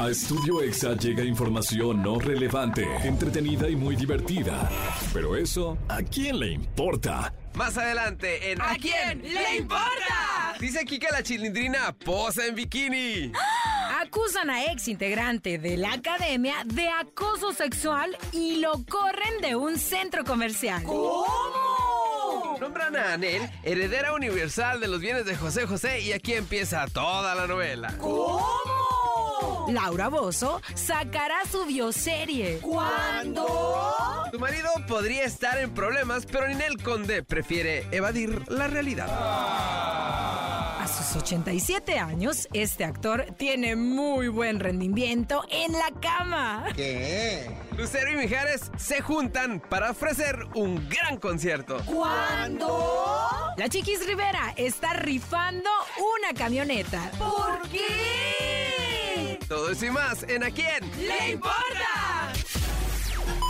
A Estudio Exa llega información no relevante, entretenida y muy divertida. Pero eso, ¿a quién le importa? Más adelante en ¿A quién le importa? Dice aquí que la chilindrina posa en bikini. Acusan a ex integrante de la academia de acoso sexual y lo corren de un centro comercial. ¿Cómo? Nombran a Anel heredera universal de los bienes de José José y aquí empieza toda la novela. ¿Cómo? Laura Bozo sacará su bioserie. ¿Cuándo? Tu marido podría estar en problemas, pero Ninel Conde prefiere evadir la realidad. A sus 87 años, este actor tiene muy buen rendimiento en la cama. ¿Qué? Lucero y Mijares se juntan para ofrecer un gran concierto. ¿Cuándo? La Chiquis Rivera está rifando una camioneta. ¿Por qué? Todo eso y más en A quién le importa.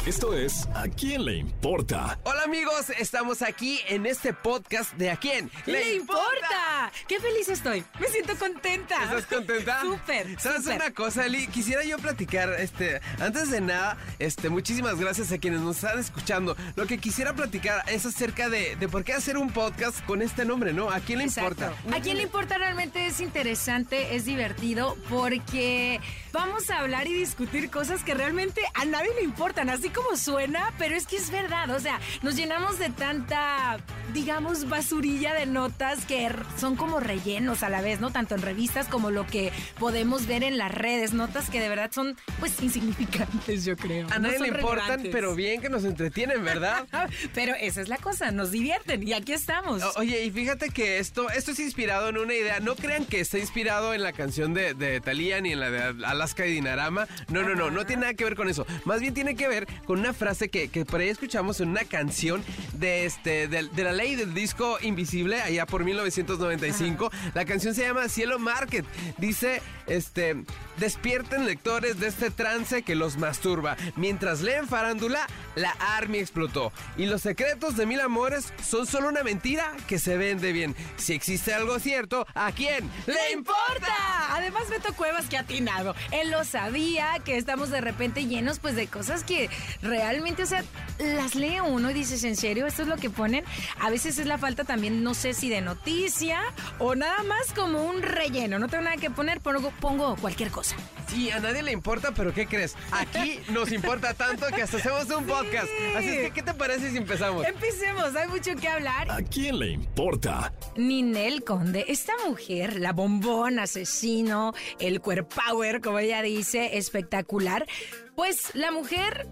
Esto es ¿A quién le importa? Hola amigos, estamos aquí en este podcast de ¿A quién le, importa? ¡Qué feliz estoy! Me siento contenta. ¿Estás contenta? Súper. ¿Sabes una cosa, Eli? Quisiera yo platicar, este, antes de nada, este, muchísimas gracias a quienes nos están escuchando. Lo que quisiera platicar es acerca de, de por qué hacer un podcast con este nombre, ¿no? ¿A quién le importa? ¿A quién le importa realmente? Es interesante, es divertido, porque vamos a hablar y discutir cosas que realmente a nadie le importan, así como suena, pero es que es verdad, o sea, nos llenamos de tanta, digamos, basurilla de notas que son como rellenos a la vez, ¿no? Tanto en revistas como lo que podemos ver en las redes, notas que de verdad son, pues, insignificantes, yo creo. A nadie le importan, pero bien que nos entretienen, ¿verdad? pero esa es la cosa, nos divierten y aquí estamos. oye, y fíjate que esto, esto es inspirado en una idea, no crean que está inspirado en la canción de, de Thalía ni en la de Alaska y Dinarama, no, no, no, no tiene nada que ver con eso, más bien tiene que ver con una frase que, que por ahí escuchamos en una canción de, este, de, la ley del disco invisible, allá por 1995. La canción se llama Cielo Market. Dice, este, despierten lectores de este trance que los masturba. Mientras leen farándula, la Army explotó. Y los secretos de mil amores son solo una mentira que se vende bien. Si existe algo cierto, ¿a quién le importa? Además, Beto Cuevas que ha atinado. Él lo sabía, que estamos de repente llenos pues de cosas que realmente, o sea, las lee uno y dices, ¿en serio? ¿Esto es lo que ponen? A veces es la falta también, no sé si de noticia o nada más como un relleno. No tengo nada que poner, pongo, pongo cualquier cosa. Sí, a nadie le importa, pero ¿qué crees? Aquí nos importa tanto que hasta hacemos un podcast. Así es que, ¿qué te parece si empezamos? Empecemos, hay mucho que hablar. ¿A quién le importa? Ninel Conde, esta mujer, la bombón, asesino, el power, como ella dice, espectacular. Pues la mujer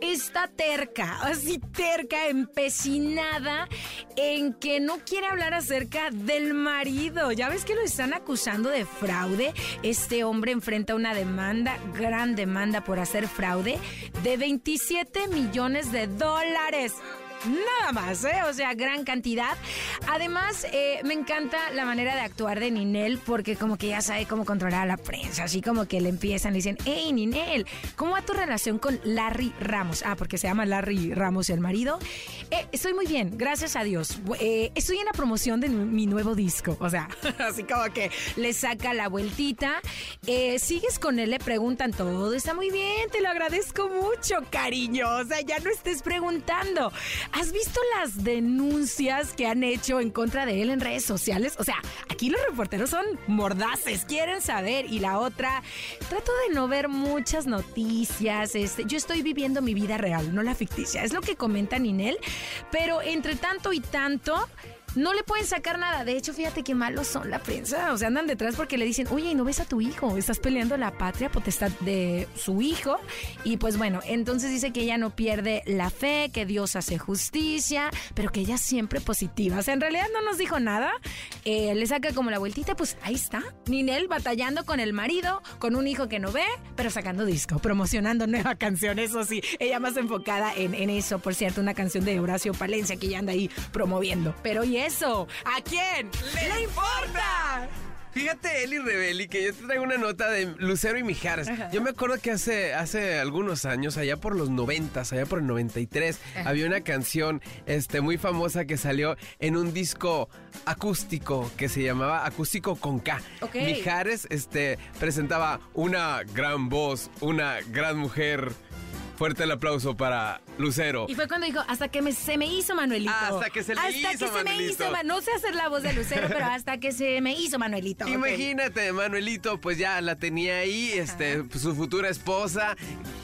está terca, así terca, empecinada en que no quiere hablar acerca del marido. Ya ves que lo están acusando de fraude. Este hombre enfrenta una demanda, gran demanda por hacer fraude, de 27 millones de dólares. Nada más, ¿eh? O sea, gran cantidad. Además, eh, me encanta la manera de actuar de Ninel porque como que ya sabe cómo controlar a la prensa. Así como que le empiezan, le dicen, hey Ninel, ¿cómo va tu relación con Larry Ramos? Ah, porque se llama Larry Ramos el marido. Eh, estoy muy bien, gracias a Dios. Eh, estoy en la promoción de mi nuevo disco. O sea, así como que le saca la vueltita. ¿Sigues con él? Le preguntan todo. Está muy bien, te lo agradezco mucho, cariño. O sea, ya no estés preguntando. ¿Has visto las denuncias que han hecho en contra de él en redes sociales? O sea, aquí los reporteros son mordaces, quieren saber. Y la otra, trato de no ver muchas noticias. Este, yo estoy viviendo mi vida real, no la ficticia. Es lo que comenta Ninel. Pero entre tanto y tanto, no le pueden sacar nada. De hecho, fíjate qué malos son la prensa. O sea, andan detrás porque le dicen, oye, no ves a tu hijo? Estás peleando la patria potestad de su hijo. Y pues bueno, entonces dice que ella no pierde la fe, que Dios hace justicia, pero que ella siempre positiva. O sea, en realidad no nos dijo nada. Eh, le saca como la vueltita, pues ahí está. Ninel batallando con el marido, con un hijo que no ve, pero sacando disco, promocionando nueva canción. Eso sí, ella más enfocada en, en eso. Por cierto, una canción de Horacio Palencia que ella anda ahí promoviendo. Pero oye, eso? ¿A quién le importa? Fíjate, Eli Rebeli, que yo te traigo una nota de Lucero y Mijares. Yo me acuerdo que hace, hace algunos años, allá por los 90, allá por el 93, había una canción este, muy famosa que salió en un disco acústico que se llamaba Acústico con K. Mijares este, presentaba una gran voz, una gran mujer Fuerte el aplauso para Lucero. Y fue cuando dijo, hasta que se me hizo Manuelito. Hasta que se le hasta hizo que se me hizo, no sé hacer la voz de Lucero, pero hasta que se me hizo Manuelito. Imagínate, Manuelito, pues ya la tenía ahí, este, su futura esposa,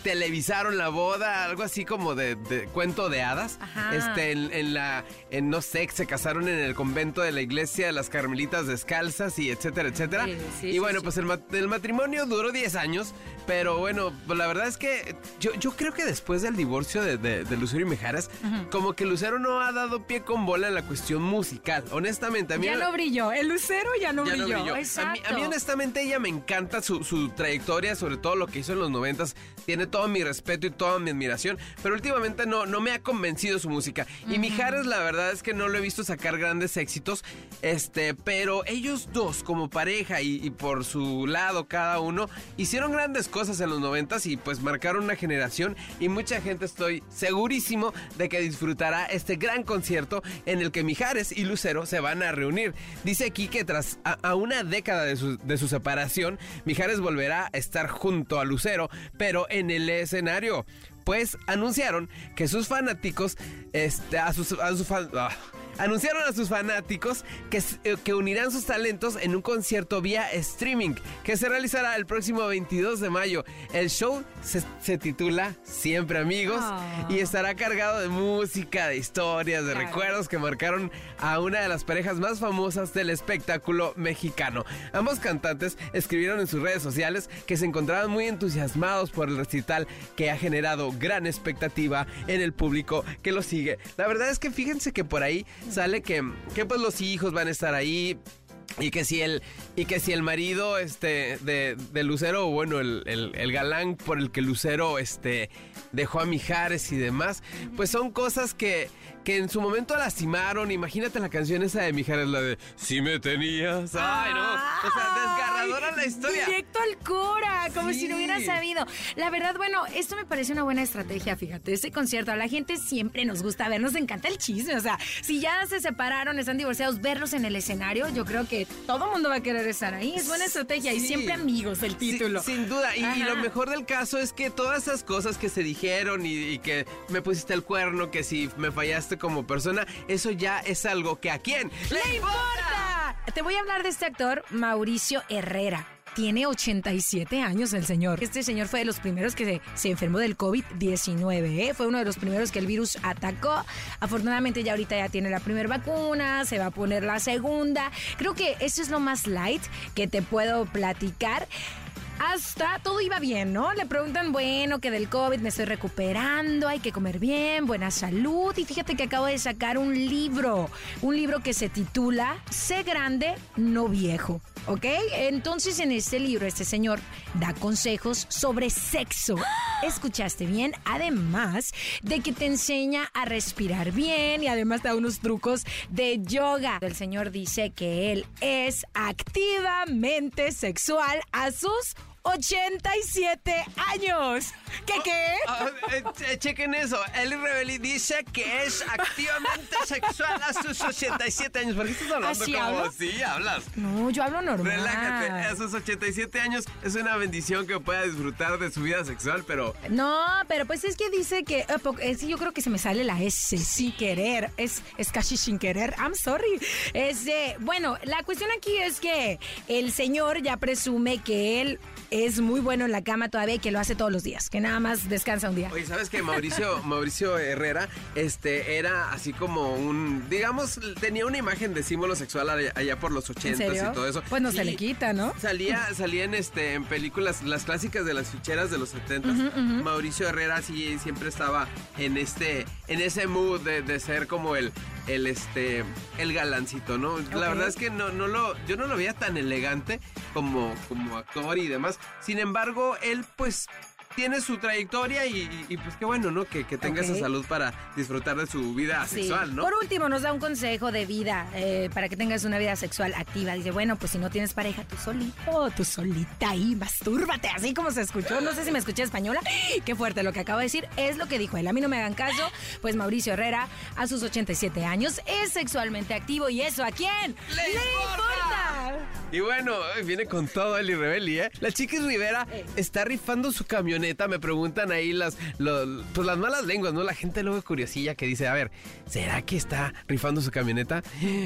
televisaron la boda, algo así como de, cuento de hadas. Este, en, la, en no sé, se casaron en el convento de la iglesia de las Carmelitas Descalzas y etcétera, etcétera. y bueno, pues el, el, matrimonio duró 10 años, pero bueno, pues la verdad es que yo, yo creo que después del divorcio de, Lucero y Mejaras, como que Lucero no ha dado pie con bola en la cuestión musical. Honestamente, a mí. Ya no brilló. El Lucero ya no brilló. A, mí, honestamente, ella me encanta su, trayectoria, sobre todo lo que hizo en los noventas. Tiene todo mi respeto y toda mi admiración. Pero últimamente no, no me ha convencido su música. Y Mijares, la verdad es que no lo he visto sacar grandes éxitos. Este, pero ellos dos, como pareja y, y por su lado cada uno, hicieron grandes cosas en los noventas y pues marcaron una generación y mucha gente estoy segurísimo de que disfrutará este gran concierto en el que Mijares y Lucero se van a reunir. Dice aquí que tras a, una década de su, de su separación, Mijares volverá a estar junto a Lucero, pero en el escenario pues anunciaron que sus fanáticos, este, a sus, a sus ah, anunciaron a sus fanáticos que, eh, que, unirán sus talentos en un concierto vía streaming que se realizará el próximo 22 de mayo. El show se, titula Siempre Amigos ah. y estará cargado de música, de historias, de recuerdos que marcaron a una de las parejas más famosas del espectáculo mexicano. Ambos cantantes escribieron en sus redes sociales que se encontraban muy entusiasmados por el recital que ha generado gran expectativa en el público que lo sigue. La verdad es que fíjense que por ahí sale que, que pues los hijos van a estar ahí. Y que si el, y que si el marido este, de, de Lucero, bueno, el, el, galán por el que Lucero este, dejó a Mijares y demás, pues son cosas que, que en su momento lastimaron. Imagínate la canción esa de Mijares, la de Si me tenías. Ay, no. O sea, desgarradora la historia. Directo al Cora, como si no hubiera sabido. La verdad, bueno, esto me parece una buena estrategia, fíjate. Ese concierto, a la gente siempre nos gusta ver, nos encanta el chisme. O sea, si ya se separaron, están divorciados, verlos en el escenario, yo creo que todo mundo va a querer estar ahí. Es buena estrategia y siempre amigos el título. sin duda. Y, lo mejor del caso es que todas esas cosas que se dijeron y, y que me pusiste el cuerno, que si me fallaste como persona, eso ya es algo que a quién le importa. Te voy a hablar de este actor, Mauricio Herrera. Tiene 87 años el señor. Este señor fue de los primeros que se, enfermó del COVID-19. ¿eh? Fue uno de los primeros que el virus atacó. Afortunadamente ya ahorita ya tiene la primera vacuna, se va a poner la segunda. Creo que eso es lo más light que te puedo platicar hasta todo iba bien, ¿no? Le preguntan, bueno, que del COVID me estoy recuperando, hay que comer bien, buena salud. Y fíjate que acabo de sacar un libro, un libro que se titula Sé grande, no viejo. ¿Ok? Entonces en este libro este señor da consejos sobre sexo. ¿Escuchaste bien? Además de que te enseña a respirar bien y además da unos trucos de yoga. El señor dice que él es activamente sexual a sus 87 años. ¿Qué qué? Ah, eh, chequen eso. Eli Rebeli dice que es activamente sexual a sus 87 años. ¿Por qué estás hablando ¿Así como así? Hablas. No, yo hablo normal. Relájate. A sus 87 años es una bendición que pueda disfrutar de su vida sexual, pero. No, pero pues es que dice que. Eh, es yo creo que se me sale la S sin querer. Es, es casi sin querer. I'm sorry. Es de. Bueno, la cuestión aquí es que el señor ya presume que él es muy bueno en la cama todavía y que lo hace todos los días, que nada más descansa un día. Oye, ¿sabes que Mauricio, Mauricio Herrera este, era así como un, digamos, tenía una imagen de símbolo sexual allá, por los ochentas y todo eso? Pues no se le quita, ¿no? Salía, salía en, este, en películas, las clásicas de las ficheras de los setentas. Mauricio Herrera sí siempre estaba en este, en ese mood de ser como el el este el galancito, ¿no? La verdad es que no, no lo, yo no lo veía tan elegante como, como actor y demás. Sin embargo, él pues tiene su trayectoria y, y- y, pues qué bueno, ¿no? Que, que tenga esa salud para disfrutar de su vida Sí. sexual, ¿no? Por último, nos da un consejo de vida eh, para que tengas una vida sexual activa. Dice, bueno, pues si no tienes pareja, tú solito, tú solita ahí, mastúrbate, así como se escuchó. No sé si me escuché española. Qué fuerte lo que acabo de decir. Es lo que dijo él. A mí no me hagan caso, pues Mauricio Herrera, a sus 87 años, es sexualmente activo. ¿Y eso a quién? ¡Le importa! Y bueno, viene con todo el Rebeli, ¿eh? La Chiquis Rivera Eh. está rifando su camioneta. Me preguntan ahí las, pues las malas lenguas, ¿no? La gente luego curiosilla que dice, a ver, ¿será que está rifando su camioneta?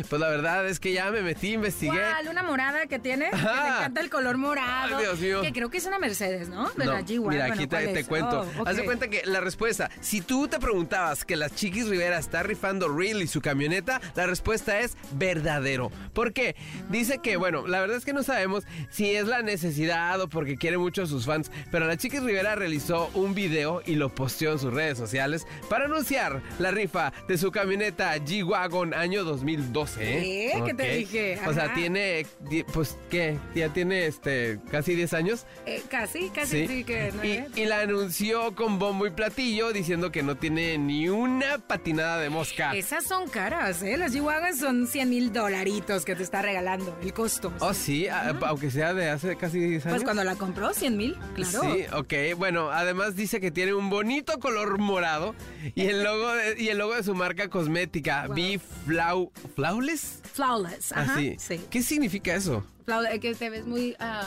Pues la verdad es que ya me metí, investigué. ¿Cuál? ¿Una morada que tiene? Que Ajá. me encanta el color morado. Ay, Dios mío. Que creo que es una Mercedes, ¿no? De No, la G-Wagon, mira, ¿o aquí te, cuento. Oh. Haz de cuenta que la respuesta, si tú te preguntabas que la Chiquis Rivera está rifando Real y su camioneta, la respuesta es verdadero. ¿Por qué? Dice que, bueno, la verdad es que no sabemos si es la necesidad o porque quiere mucho a sus fans, pero la Chiquis Rivera realizó un video y lo posteó en sus redes sociales para anunciar la rifa de su camioneta G-Wagon año 2012. ¿eh? ¿Qué? ¿Qué te dije? O sea, tiene, pues, ¿qué? Ya tiene, este, casi 10 años. Eh, casi, casi sí, que no y, y la anunció con bombo y platillo diciendo que no tiene ni una patinada de mosca. Esas son caras, ¿eh? Las G-Wagon son 100 mil dolaritos que te está regalando, el costo. Oh, sí, aunque sea de hace casi 10 años. pues cuando la compró, 100 mil, claro. Sí, ok. Bueno, además dice que tiene un bonito color morado y el logo de, y el logo de su marca cosmética, Wow. Be Flau, Flawless. Flawless, ajá. Así. Sí. ¿Qué significa eso? Flawless, que te ves muy... ah,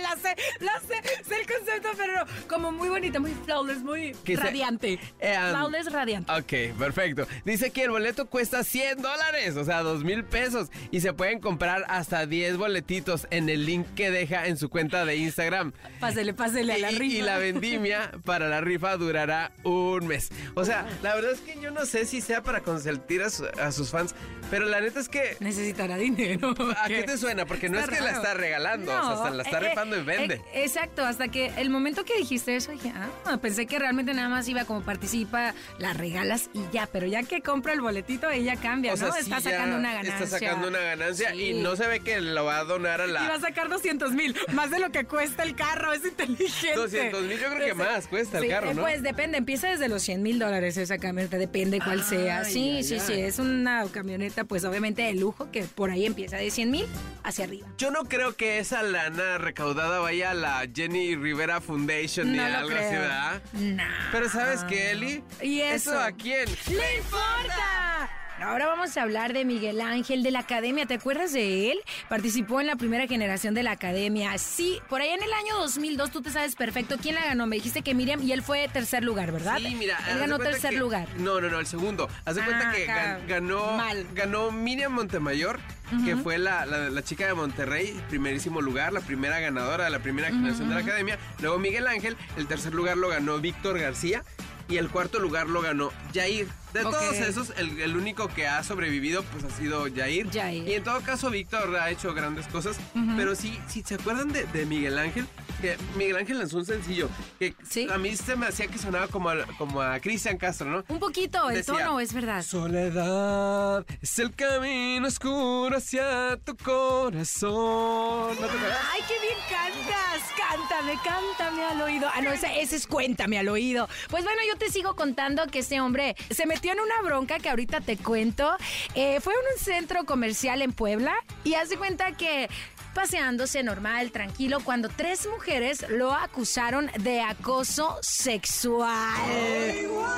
la sé, la sé, sé el concepto, pero no, como muy bonita, muy flawless, muy Que se- radiante. Eh, um, flawless, radiante. Ok, perfecto. Dice que el boleto cuesta 100 dólares, o sea, 2 mil pesos. Y se pueden comprar hasta 10 boletitos en el link que deja en su cuenta de Instagram. Pásele, pásele a la rifa. Y la vendimia para la rifa durará un mes. O sea, la verdad es que yo no sé si sea para consentir a, su- a sus fans, pero la neta es que... Necesitará dinero. ¿A qué te suena? Porque no es que la está regalando, o sea, hasta la está eh, rifando y vende. eh, exacto, hasta que el momento que dijiste eso, dije, ah, pensé que realmente nada más iba como participa, la regalas y ya, pero ya que compra el boletito, ella cambia, o sea, ¿no? sí está sacando una ganancia. Está sacando una ganancia Sí. y no se ve que lo va a donar a la... Y va a sacar 200 mil, más de lo que cuesta el carro, es inteligente. 200,000, yo creo que más cuesta el carro, eh, ¿no? Pues depende, empieza desde los 100 mil dólares esa camioneta, depende cuál sea. Sí, sí, sí, es una camioneta, pues obviamente de lujo, que por ahí empieza de 100 mil hacia arriba. Yo no creo que esa lana recaudada vaya a la Jenny Rivera Foundation ni No algo así, creo. ¿verdad? No. Pero ¿sabes qué, Eli? ¿Y eso? a quién? ¡Le importa! Ahora vamos a hablar de Miguel Ángel de la Academia. ¿Te acuerdas de él? Participó en la primera generación de la Academia. Sí, por ahí en el año 2002 tú te sabes perfecto quién la ganó. Me dijiste que Miriam y él fue tercer lugar, ¿verdad? Sí, mira. Él ganó tercer que- lugar. No, no, no, el segundo. Haz de cuenta Ah, que gan- ganó, mal. ganó Miriam Montemayor, que fue la, la- la chica de Monterrey, primerísimo lugar, la primera ganadora de la primera generación de la academia. Luego Miguel Ángel, el tercer lugar lo ganó Víctor García y el cuarto lugar lo ganó Jair. De Ok. todos esos, el, el único que ha sobrevivido pues ha sido Jair. Jair. Y en todo caso, Víctor ha hecho grandes cosas. Pero sí, si se acuerdan de, de Miguel Ángel, que Miguel Ángel lanzó un sencillo que Sí. a mí se me hacía que sonaba como a, como a Cristian Castro, ¿no? Un poquito, el Decía, tono es verdad. Soledad es el camino oscuro hacia tu corazón. ¿No te? ¡Ay, qué bien cantas! Cántame, cántame al oído. Ah, no, ese, ese es cuéntame al oído. Pues bueno, yo te sigo contando que este hombre se metió en una bronca que ahorita te cuento. Eh, fue en un centro comercial en Puebla y hace cuenta que paseándose normal, tranquilo, cuando tres mujeres lo acusaron de acoso sexual.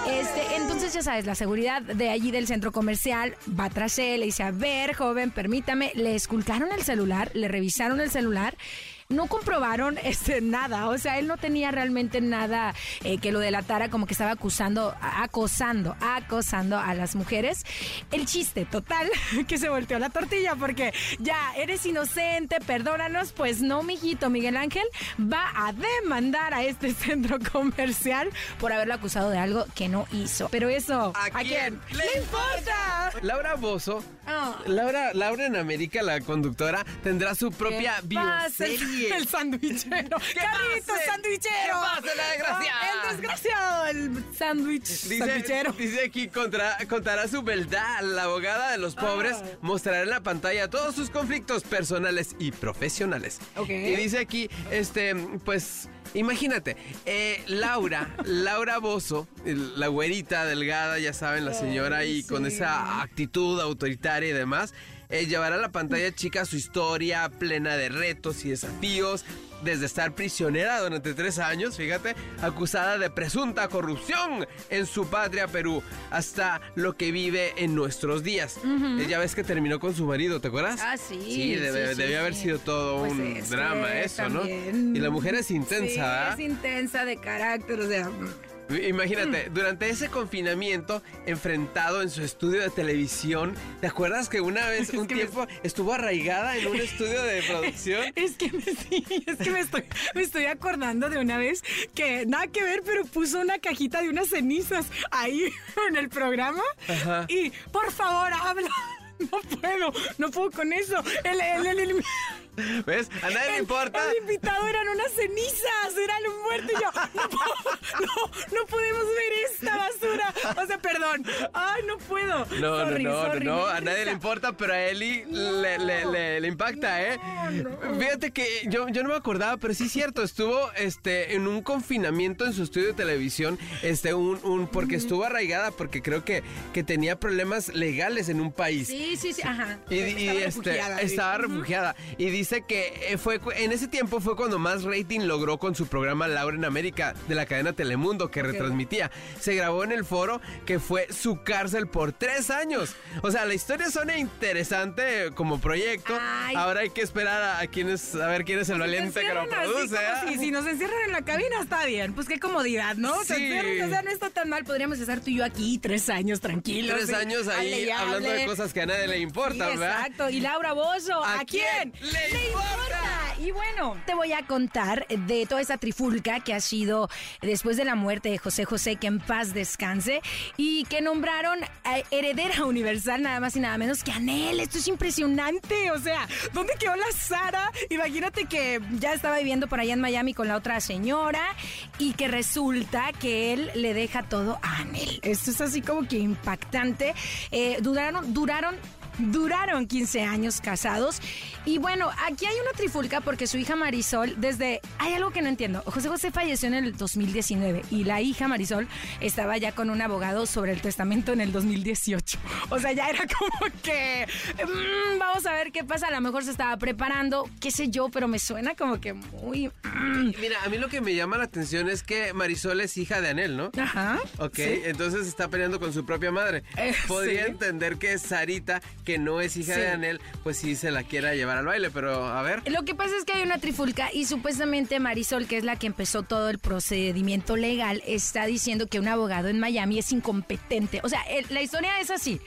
Este, entonces ya sabes, la seguridad de allí del centro comercial va tras él, le dice, a ver, joven, permítame, le esculcaron el celular, le revisaron el celular. No comprobaron este, nada, o sea, él no tenía realmente nada eh, que lo delatara, como que estaba acusando, acosando, acosando a las mujeres. El chiste total, que se volteó la tortilla, porque ya eres inocente, perdónanos, pues no, mijito, Miguel Ángel va a demandar a este centro comercial por haberlo acusado de algo que no hizo. Pero eso, ¿A quién le importa? Laura Bozo, Ah. Laura, Laura en América, la conductora, tendrá su propia ¿Qué el-. El sandwichero. Carlitos pase? sandwichero. ¿Qué pasa, la desgraciada? Ah, El desgraciado, el sándwich Dice, sandwichero. dice aquí contra- contará su verdad. La abogada de los pobres Ah. mostrará en la pantalla todos sus conflictos personales y profesionales. Y dice aquí, este, pues Imagínate, eh, Laura, Laura Bozo, la güerita delgada, ya saben, la señora ahí con esa actitud autoritaria y demás, eh, llevará a la pantalla chica su historia plena de retos y desafíos, desde estar prisionera durante tres años, fíjate, acusada de presunta corrupción en su patria Perú, hasta lo que vive en nuestros días. Ya ves que terminó con su marido, ¿te acuerdas? Ah, sí. Sí, debió haber sido todo pues un drama eso, ¿no? Y la mujer es intensa, sí, Es intensa de carácter, o sea... Imagínate, durante ese confinamiento, enfrentado en su estudio de televisión, ¿te acuerdas que una vez, un tiempo, estuvo arraigada en un estudio de producción? Es que, me, sí, es que me, estoy, me estoy acordando de una vez que nada que ver, pero puso una cajita de unas cenizas ahí en el programa. Y, por favor, habla. No puedo, no puedo con eso. El, el, el, ¿Ves? A nadie le importa. El invitado eran unas cenizas, eran un muerto y yo, no, no, no podemos ver esta basura. O sea, perdón. Ay, no puedo. No, no, no, no, a nadie le importa, pero a Eli le, le, le, impacta, ¿eh? Fíjate que yo, yo no me acordaba, pero sí es cierto, estuvo este, en un confinamiento en su estudio de televisión, este, un, un porque estuvo arraigada, porque creo que, que tenía problemas legales en un país. Sí, sí, sí, ajá. Y, estaba este, refugiada. Estaba refugiada. Y dice que eh, fue en ese tiempo fue cuando más rating logró con su programa Laura en América de la cadena Telemundo que retransmitía. Se grabó en el foro que fue su cárcel por tres años. O sea, la historia suena interesante como proyecto. Ahora hay que esperar a, quienes a ver quién es el valiente que lo produce. ¿eh? si nos encierran en la cabina está bien. Pues qué comodidad, ¿no? Sí. O sea, no está tan mal. Podríamos estar tú y yo aquí tres años tranquilos. Tres años ahí hablando de cosas que a nadie le importan, ¿verdad? Exacto. Y Laura Bozo, ¿a, quién? Le importa? Y bueno, te voy a contar de toda esa trifulca que ha sido después de la muerte de José José, que en paz descanse, y que nombraron heredera universal nada más y nada menos que Anel. Esto es impresionante. O sea, ¿dónde quedó la Sara? Imagínate que ya estaba viviendo por allá en Miami con la otra señora y que resulta que él le deja todo a Anel. Esto es así como que impactante. Eh, duraron, duraron Duraron 15 años casados. Y bueno, aquí hay una trifulca porque su hija Marisol, desde... Hay algo que no entiendo. José José falleció en el 2019 y la hija Marisol estaba ya con un abogado sobre el testamento en el 2018. O sea, ya era como que... Mm, vamos a ver qué pasa. A lo mejor se estaba preparando, qué sé yo, pero me suena como que muy... Mm. Mira, a mí lo que me llama la atención es que Marisol es hija de Anel, ¿no? Ajá. Ok, entonces está peleando con su propia madre. Eh, Podría entender que Sarita que no es hija de Anel, pues sí se la quiera llevar al baile, pero a ver. Lo que pasa es que hay una trifulca y supuestamente Marisol, que es la que empezó todo el procedimiento legal, está diciendo que un abogado en Miami es incompetente. O sea, la historia es así.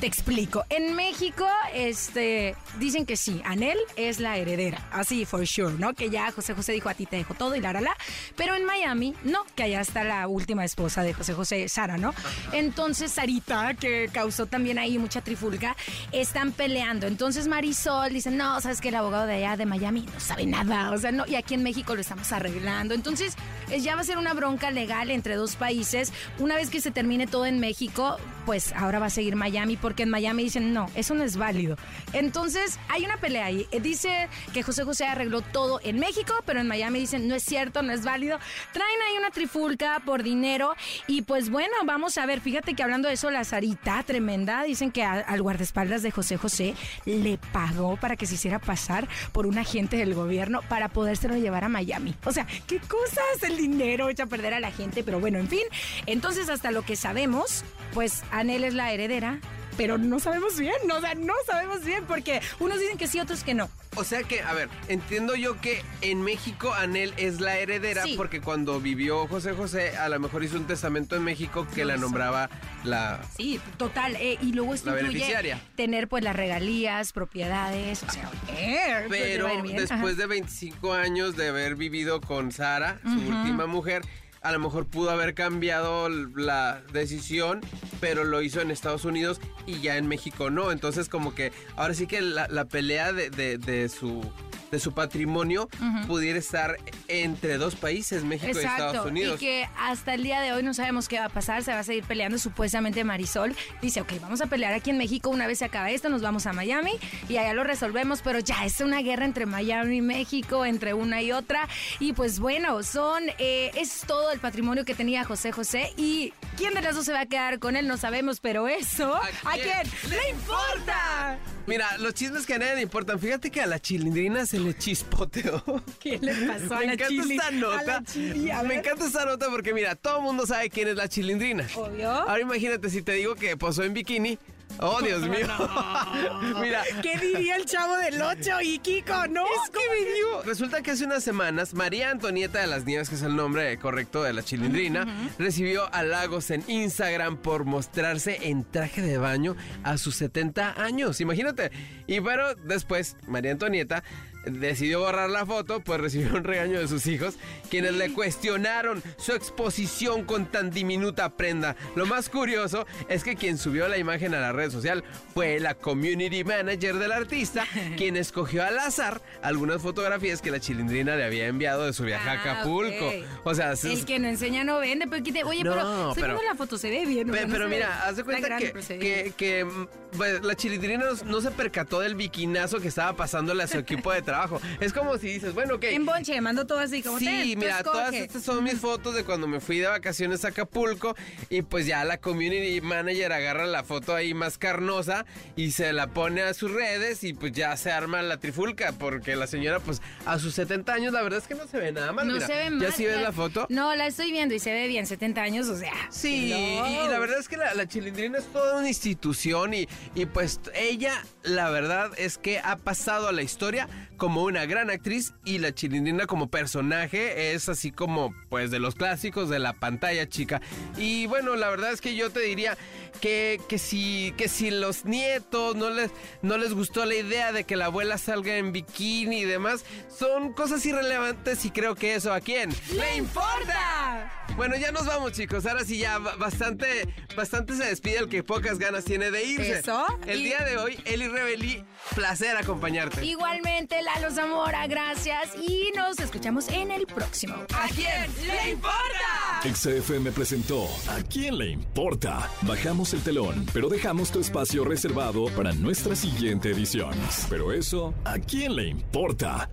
Te explico. En México, este, dicen que sí, Anel es la heredera. Así, for sure, ¿no? Que ya José José dijo a ti te dejo todo y la, la, la. Pero en Miami, no, que allá está la última esposa de José José, Sara, ¿no? Entonces, Sarita, que causó también ahí mucha trifulca, están peleando. Entonces, Marisol dice, no, sabes que el abogado de allá de Miami no sabe nada. O sea, no, y aquí en México lo estamos arreglando. Entonces, ya va a ser una bronca legal entre dos países. Una vez que se termine todo en México, pues ahora va a seguir Miami porque en Miami dicen, no, eso no es válido. Entonces, hay una pelea ahí. Eh, dice que José José arregló todo en México, pero en Miami dicen, no es cierto, no es válido. Traen ahí una trifulca por dinero y pues bueno, vamos a ver, fíjate que hablando de eso, la Sarita, tremenda, dicen que al guardaespaldas de José José le pagó para que se hiciera pasar por un agente del gobierno para podérselo llevar a Miami. O sea, qué cosas, el dinero echa a perder a la gente, pero bueno, en fin. Entonces, hasta lo que sabemos, pues Anel es la heredera pero no sabemos bien, o sea, no sabemos bien porque unos dicen que sí, otros que no. O sea que, a ver, entiendo yo que en México Anel es la heredera porque cuando vivió José José, a lo mejor hizo un testamento en México que la nombraba la... Sí, total. Eh, y luego esto beneficiaria. tener pues las regalías, propiedades, o sea, eh, Pero después de 25 años de haber vivido con Sara, su última mujer, a lo mejor pudo haber cambiado la decisión, pero lo hizo en Estados Unidos y ya en México no. Entonces como que ahora sí que la, pelea de, de, su de su patrimonio pudiera estar entre dos países, México y Estados Unidos. Y que hasta el día de hoy no sabemos qué va a pasar, se va a seguir peleando supuestamente Marisol. Dice, ok, vamos a pelear aquí en México, una vez se acaba esto, nos vamos a Miami y allá lo resolvemos, pero ya es una guerra entre Miami y México, entre una y otra. Y pues bueno, son, eh, es todo el patrimonio que tenía José José y quién de las dos se va a quedar con él no sabemos, pero eso, ¿a quién, le importa? Mira, los chismes que a nadie le importan. Fíjate que a la chilindrina se le chispoteó. ¿Qué le pasó a la chili? Me encanta esta nota. me encanta esta nota porque, mira, todo el mundo sabe quién es la chilindrina. Obvio. Ahora imagínate si te digo que posó en bikini. Oh, Dios mío. Mira. ¿Qué diría el chavo del 8 y Kiko? No. Es que me digo. Resulta que hace unas semanas, María Antonieta de las Nieves, que es el nombre correcto de la chilindrina, recibió halagos en Instagram por mostrarse en traje de baño a sus 70 años. Imagínate. Y pero después, María Antonieta decidió borrar la foto, pues recibió un regaño de sus hijos, quienes le cuestionaron su exposición con tan diminuta prenda. Lo más curioso es que quien subió la imagen a la red social fue la community manager del artista, quien escogió al azar algunas fotografías que la chilindrina le había enviado de su viaje a Ah, Acapulco. ok. O sea, El que no enseña no vende, pero quite- oye, No, pero, pero- según la foto se ve bien. o Pe- sea, no pero mira, haz de cuenta que, pero que, que, pues, la chilindrina no, no se percató del biquinazo que estaba pasándole a su equipo de trabajo. Es como si dices, bueno, ok. En bonche, mando todo así como Sí, "Ten, tú mira, todas escoge". estas son mis fotos de cuando me fui de vacaciones a Acapulco y pues ya la community manager agarra la foto ahí más carnosa y se la pone a sus redes y pues ya se arma la trifulca porque la señora pues a sus 70 años la verdad es que no se ve nada mal. No mira. se ve mal. ¿Ya sí ves la foto? No, la estoy viendo y se ve bien, 70 años, o sea. Sí, hello. y la verdad es que la, la chilindrina es toda una institución y, y pues ella, la verdad es que ha pasado a la historia como una gran actriz y la chilindrina como personaje es así como pues de los clásicos de la pantalla chica. Y bueno, la verdad es que yo te diría que, que si que si los nietos no les no les gustó la idea de que la abuela salga en bikini y demás, son cosas irrelevantes y creo que eso a quién ¡Le importa! bueno, ya nos vamos, chicos. Ahora sí ya ba- bastante, bastante se despide el que pocas ganas tiene de irse. Eso. El Y- día de hoy, Eli Rebelí, placer acompañarte. Igualmente, Lalo Zamora, gracias. Y nos escuchamos en el próximo. ¿A quién le importa? XFM presentó ¿A quién le importa? Bajamos el telón, pero dejamos tu espacio reservado para nuestra siguiente edición. Pero eso, ¿a quién le importa?